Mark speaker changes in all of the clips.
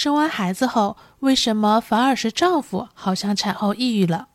Speaker 1: 生完孩子后，为什么反而是丈夫好像产后抑郁了？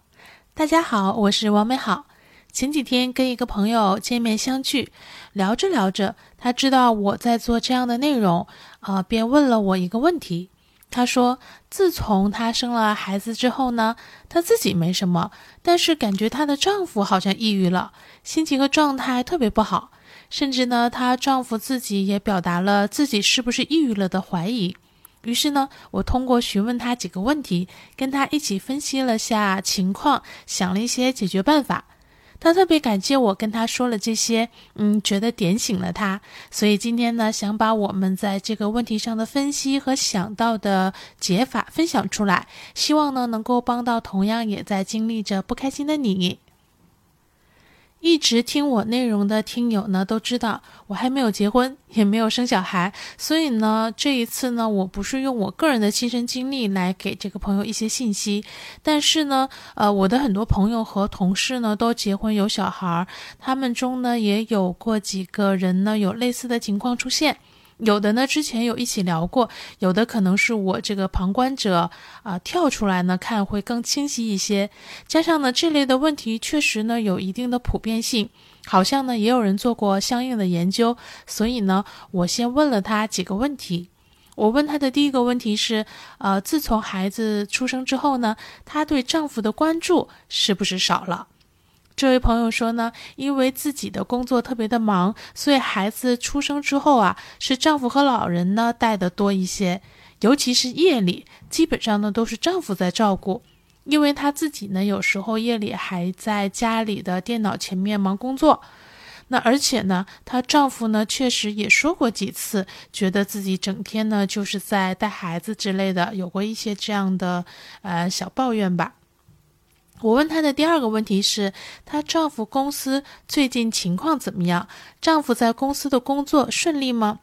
Speaker 1: 大家好，我是王美好。前几天跟一个朋友见面相聚，聊着聊着，他知道我在做这样的内容，啊，便问了我一个问题。他说，自从她生了孩子之后呢，她自己没什么，但是感觉她的丈夫好像抑郁了，心情和状态特别不好，甚至呢，她丈夫自己也表达了自己是不是抑郁了的怀疑。于是呢，我通过询问他几个问题，跟他一起分析了下情况，想了一些解决办法。他特别感谢我跟他说了这些，嗯，觉得点醒了他。所以今天呢，想把我们在这个问题上的分析和想到的解法分享出来，希望呢能够帮到同样也在经历着不开心的你。一直听我内容的听友呢，都知道我还没有结婚，也没有生小孩，所以呢，这一次呢，我不是用我个人的亲身经历来给这个朋友一些信息，但是呢，呃，我的很多朋友和同事呢都结婚有小孩，他们中呢也有过几个人呢有类似的情况出现。有的呢，之前有一起聊过，有的可能是我这个旁观者啊跳出来呢看会更清晰一些。加上呢，这类的问题确实呢有一定的普遍性，好像呢也有人做过相应的研究，所以呢，我先问了他几个问题。我问他的第一个问题是，呃，自从孩子出生之后呢，她对丈夫的关注是不是少了？这位朋友说呢，因为自己的工作特别的忙，所以孩子出生之后啊，是丈夫和老人呢带的多一些，尤其是夜里，基本上呢都是丈夫在照顾，因为她自己呢有时候夜里还在家里的电脑前面忙工作。那而且呢，她丈夫呢确实也说过几次，觉得自己整天呢就是在带孩子之类的，有过一些这样的呃小抱怨吧。我问她的第二个问题是，她丈夫公司最近情况怎么样？丈夫在公司的工作顺利吗？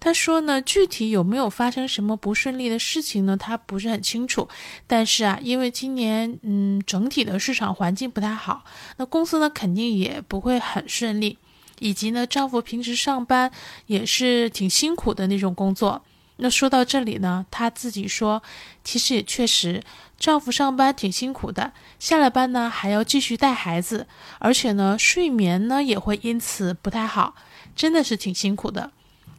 Speaker 1: 她说呢，具体有没有发生什么不顺利的事情呢？她不是很清楚。但是啊，因为今年嗯整体的市场环境不太好，那公司呢肯定也不会很顺利。以及呢，丈夫平时上班也是挺辛苦的那种工作。那说到这里呢，她自己说，其实也确实，丈夫上班挺辛苦的，下了班呢还要继续带孩子，而且呢睡眠呢也会因此不太好，真的是挺辛苦的。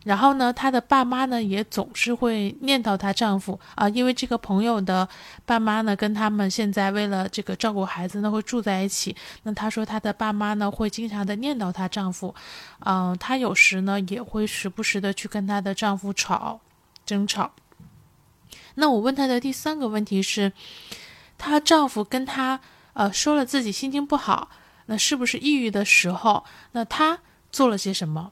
Speaker 1: 然后呢，她的爸妈呢也总是会念叨她丈夫啊，因为这个朋友的爸妈呢跟他们现在为了这个照顾孩子呢会住在一起。那她说她的爸妈呢会经常的念叨她丈夫，嗯，她有时呢也会时不时的去跟她的丈夫吵。争吵。那我问她的第三个问题是，她丈夫跟她呃说了自己心情不好，那是不是抑郁的时候？那她做了些什么？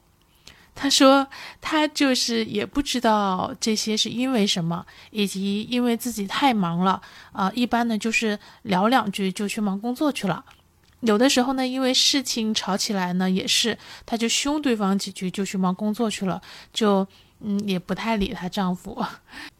Speaker 1: 她说她就是也不知道这些是因为什么，以及因为自己太忙了啊，一般呢就是聊两句就去忙工作去了。有的时候呢，因为事情吵起来呢，也是她就凶对方几句就去忙工作去了，就。嗯，也不太理她丈夫。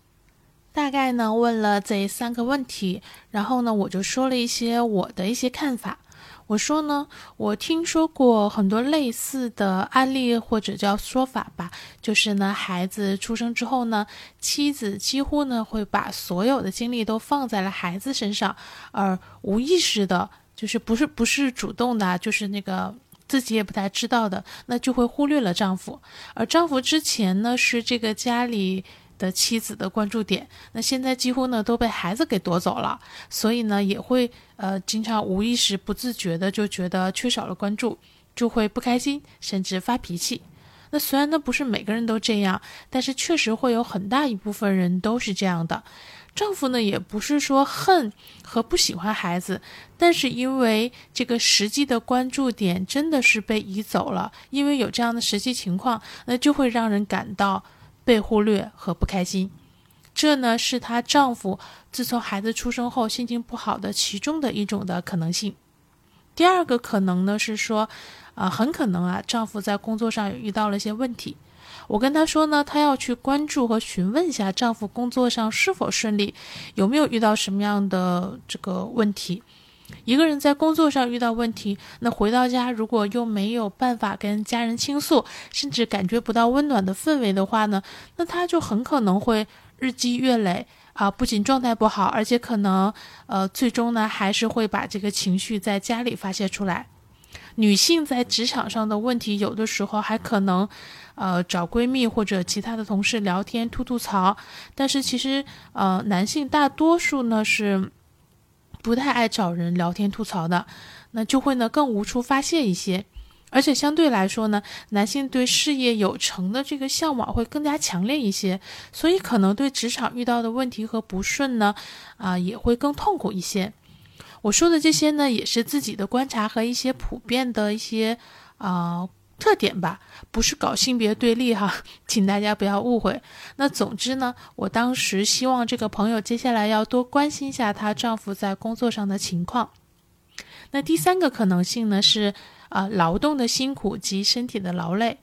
Speaker 1: 大概呢问了这三个问题，然后呢我就说了一些我的一些看法。我说呢，我听说过很多类似的案例或者叫说法吧，就是呢孩子出生之后呢，妻子几乎呢会把所有的精力都放在了孩子身上，而无意识的，就是不是不是主动的，就是那个。自己也不太知道的，那就会忽略了丈夫。而丈夫之前呢是这个家里的妻子的关注点，那现在几乎呢都被孩子给夺走了，所以呢也会呃经常无意识、不自觉的就觉得缺少了关注，就会不开心，甚至发脾气。那虽然呢不是每个人都这样，但是确实会有很大一部分人都是这样的。丈夫呢，也不是说恨和不喜欢孩子，但是因为这个实际的关注点真的是被移走了，因为有这样的实际情况，那就会让人感到被忽略和不开心。这呢，是她丈夫自从孩子出生后心情不好的其中的一种的可能性。第二个可能呢，是说，啊，很可能啊，丈夫在工作上遇到了一些问题。我跟她说呢，她要去关注和询问一下丈夫工作上是否顺利，有没有遇到什么样的这个问题。一个人在工作上遇到问题，那回到家如果又没有办法跟家人倾诉，甚至感觉不到温暖的氛围的话呢，那他就很可能会日积月累啊，不仅状态不好，而且可能呃最终呢还是会把这个情绪在家里发泄出来。女性在职场上的问题，有的时候还可能呃找闺蜜或者其他的同事聊天吐吐槽，但是其实呃男性大多数呢是。不太爱找人聊天吐槽的，那就会呢更无处发泄一些，而且相对来说呢，男性对事业有成的这个向往会更加强烈一些，所以可能对职场遇到的问题和不顺呢，啊也会更痛苦一些。我说的这些呢，也是自己的观察和一些普遍的一些啊。特点吧，不是搞性别对立哈，请大家不要误会。那总之呢，我当时希望这个朋友接下来要多关心一下她丈夫在工作上的情况。那第三个可能性呢是啊，劳动的辛苦及身体的劳累。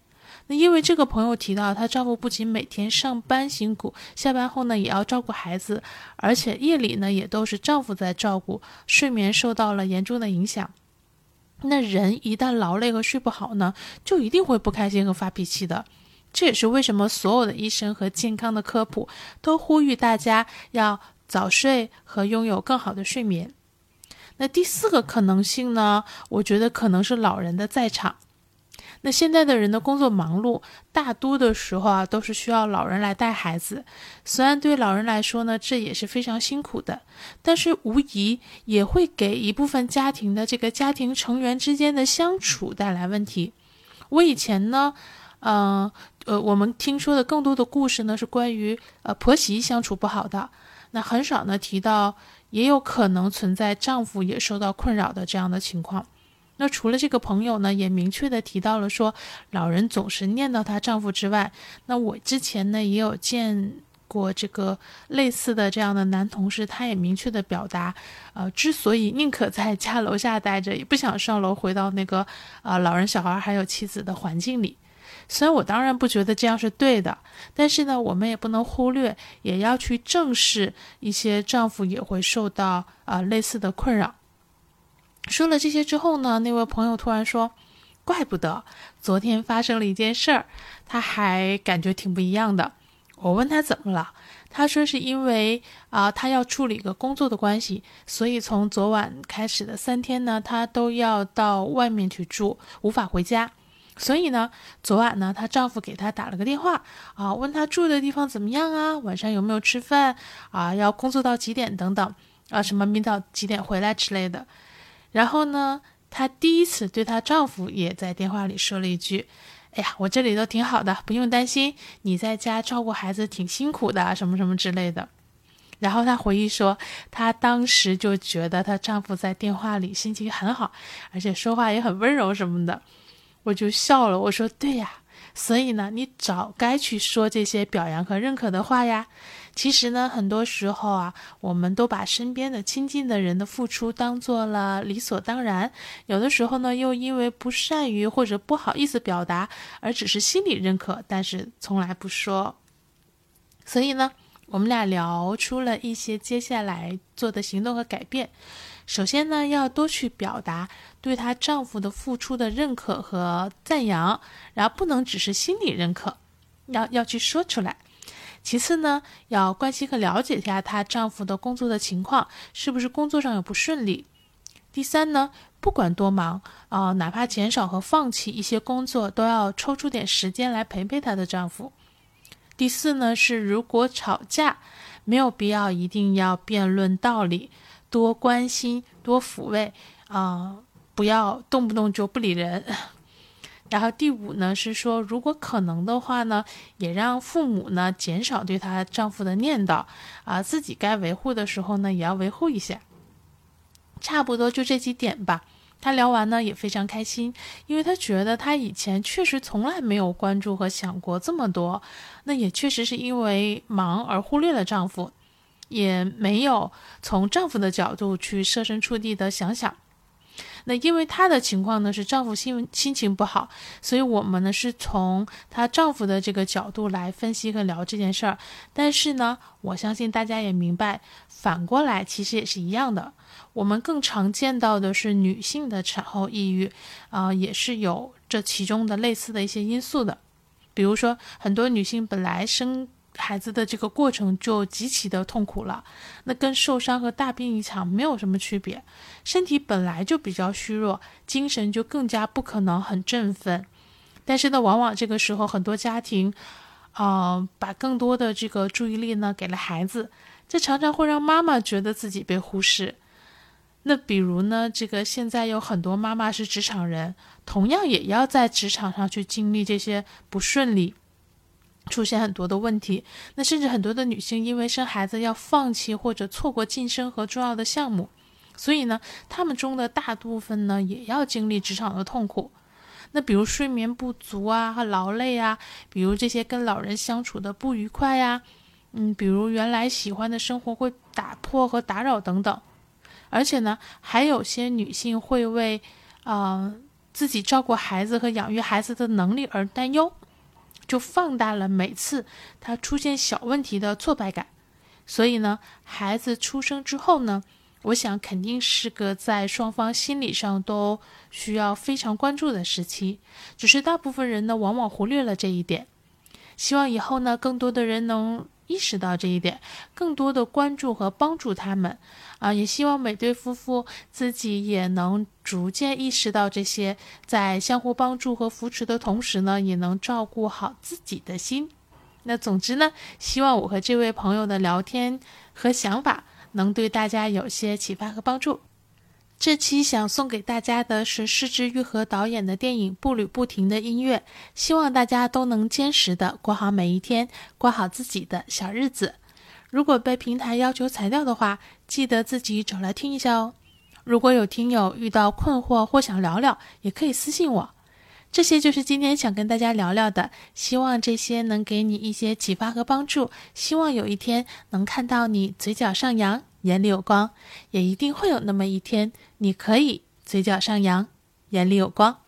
Speaker 1: 那因为这个朋友提到，她丈夫不仅每天上班辛苦，下班后呢也要照顾孩子，而且夜里呢也都是丈夫在照顾，睡眠受到了严重的影响。那人一旦劳累和睡不好呢，就一定会不开心和发脾气的。这也是为什么所有的医生和健康的科普都呼吁大家要早睡和拥有更好的睡眠。那第四个可能性呢，我觉得可能是老人的在场。那现在的人的工作忙碌，大多的时候啊，都是需要老人来带孩子。虽然对老人来说呢，这也是非常辛苦的，但是无疑也会给一部分家庭的这个家庭成员之间的相处带来问题。我以前呢，嗯呃，我们听说的更多的故事呢，是关于呃婆媳相处不好的，那很少呢提到也有可能存在丈夫也受到困扰的这样的情况。那除了这个朋友呢，也明确的提到了说，老人总是念叨她丈夫之外，那我之前呢也有见过这个类似的这样的男同事，他也明确的表达，呃，之所以宁可在家楼下待着，也不想上楼回到那个呃老人、小孩还有妻子的环境里。虽然我当然不觉得这样是对的，但是呢，我们也不能忽略，也要去正视一些丈夫也会受到啊类似的困扰。说了这些之后呢，那位朋友突然说：“怪不得昨天发生了一件事儿，他还感觉挺不一样的。”我问他怎么了，他说是因为啊，他要处理一个工作的关系，所以从昨晚开始的三天呢，他都要到外面去住，无法回家。所以呢，昨晚呢，她丈夫给她打了个电话啊，问她住的地方怎么样啊，晚上有没有吃饭啊，要工作到几点等等啊，什么明早几点回来之类的。然后呢，她第一次对她丈夫也在电话里说了一句：“哎呀，我这里都挺好的，不用担心。你在家照顾孩子挺辛苦的，什么什么之类的。”然后她回忆说，她当时就觉得她丈夫在电话里心情很好，而且说话也很温柔什么的。我就笑了，我说：“对呀。”所以呢，你早该去说这些表扬和认可的话呀。其实呢，很多时候啊，我们都把身边的亲近的人的付出当做了理所当然。有的时候呢，又因为不善于或者不好意思表达，而只是心里认可，但是从来不说。所以呢，我们俩聊出了一些接下来做的行动和改变。首先呢，要多去表达对她丈夫的付出的认可和赞扬，然后不能只是心里认可，要要去说出来。其次呢，要关心和了解一下她丈夫的工作的情况，是不是工作上有不顺利。第三呢，不管多忙啊，哪怕减少和放弃一些工作，都要抽出点时间来陪陪她的丈夫。第四呢，是如果吵架，没有必要一定要辩论道理。多关心，多抚慰，啊，不要动不动就不理人。然后第五呢是说，如果可能的话呢，也让父母呢减少对她丈夫的念叨，啊，自己该维护的时候呢也要维护一下。差不多就这几点吧。她聊完呢也非常开心，因为她觉得她以前确实从来没有关注和想过这么多，那也确实是因为忙而忽略了丈夫。也没有从丈夫的角度去设身处地的想想。那因为她的情况呢是丈夫心心情不好，所以我们呢是从她丈夫的这个角度来分析和聊这件事儿。但是呢，我相信大家也明白，反过来其实也是一样的。我们更常见到的是女性的产后抑郁，啊，也是有这其中的类似的一些因素的。比如说，很多女性本来生孩子的这个过程就极其的痛苦了，那跟受伤和大病一场没有什么区别。身体本来就比较虚弱，精神就更加不可能很振奋。但是呢，往往这个时候，很多家庭，啊，把更多的这个注意力呢给了孩子，这常常会让妈妈觉得自己被忽视。那比如呢，这个现在有很多妈妈是职场人，同样也要在职场上去经历这些不顺利，出现很多的问题。那甚至很多的女性因为生孩子要放弃或者错过晋升和重要的项目，所以呢，她们中的大部分呢也要经历职场的痛苦。那比如睡眠不足啊和劳累啊，比如这些跟老人相处的不愉快呀，嗯，比如原来喜欢的生活会打破和打扰等等。而且呢，还有些女性会为，呃，自己照顾孩子和养育孩子的能力而担忧，就放大了每次他出现小问题的挫败感。所以呢，孩子出生之后呢，我想肯定是个在双方心理上都需要非常关注的时期。只是大部分人呢，往往忽略了这一点。希望以后呢，更多的人能。意识到这一点，更多的关注和帮助他们，啊，也希望每对夫妇自己也能逐渐意识到这些，在相互帮助和扶持的同时呢，也能照顾好自己的心。那总之呢，希望我和这位朋友的聊天和想法能对大家有些启发和帮助。这期想送给大家的是失之愈合导演的电影《步履不停的音乐》，希望大家都能坚实的过好每一天，过好自己的小日子。如果被平台要求裁掉的话，记得自己找来听一下哦。如果有听友遇到困惑或想聊聊，也可以私信我。这些就是今天想跟大家聊聊的，希望这些能给你一些启发和帮助。希望有一天能看到你嘴角上扬。眼里有光，也一定会有那么一天，你可以嘴角上扬，眼里有光。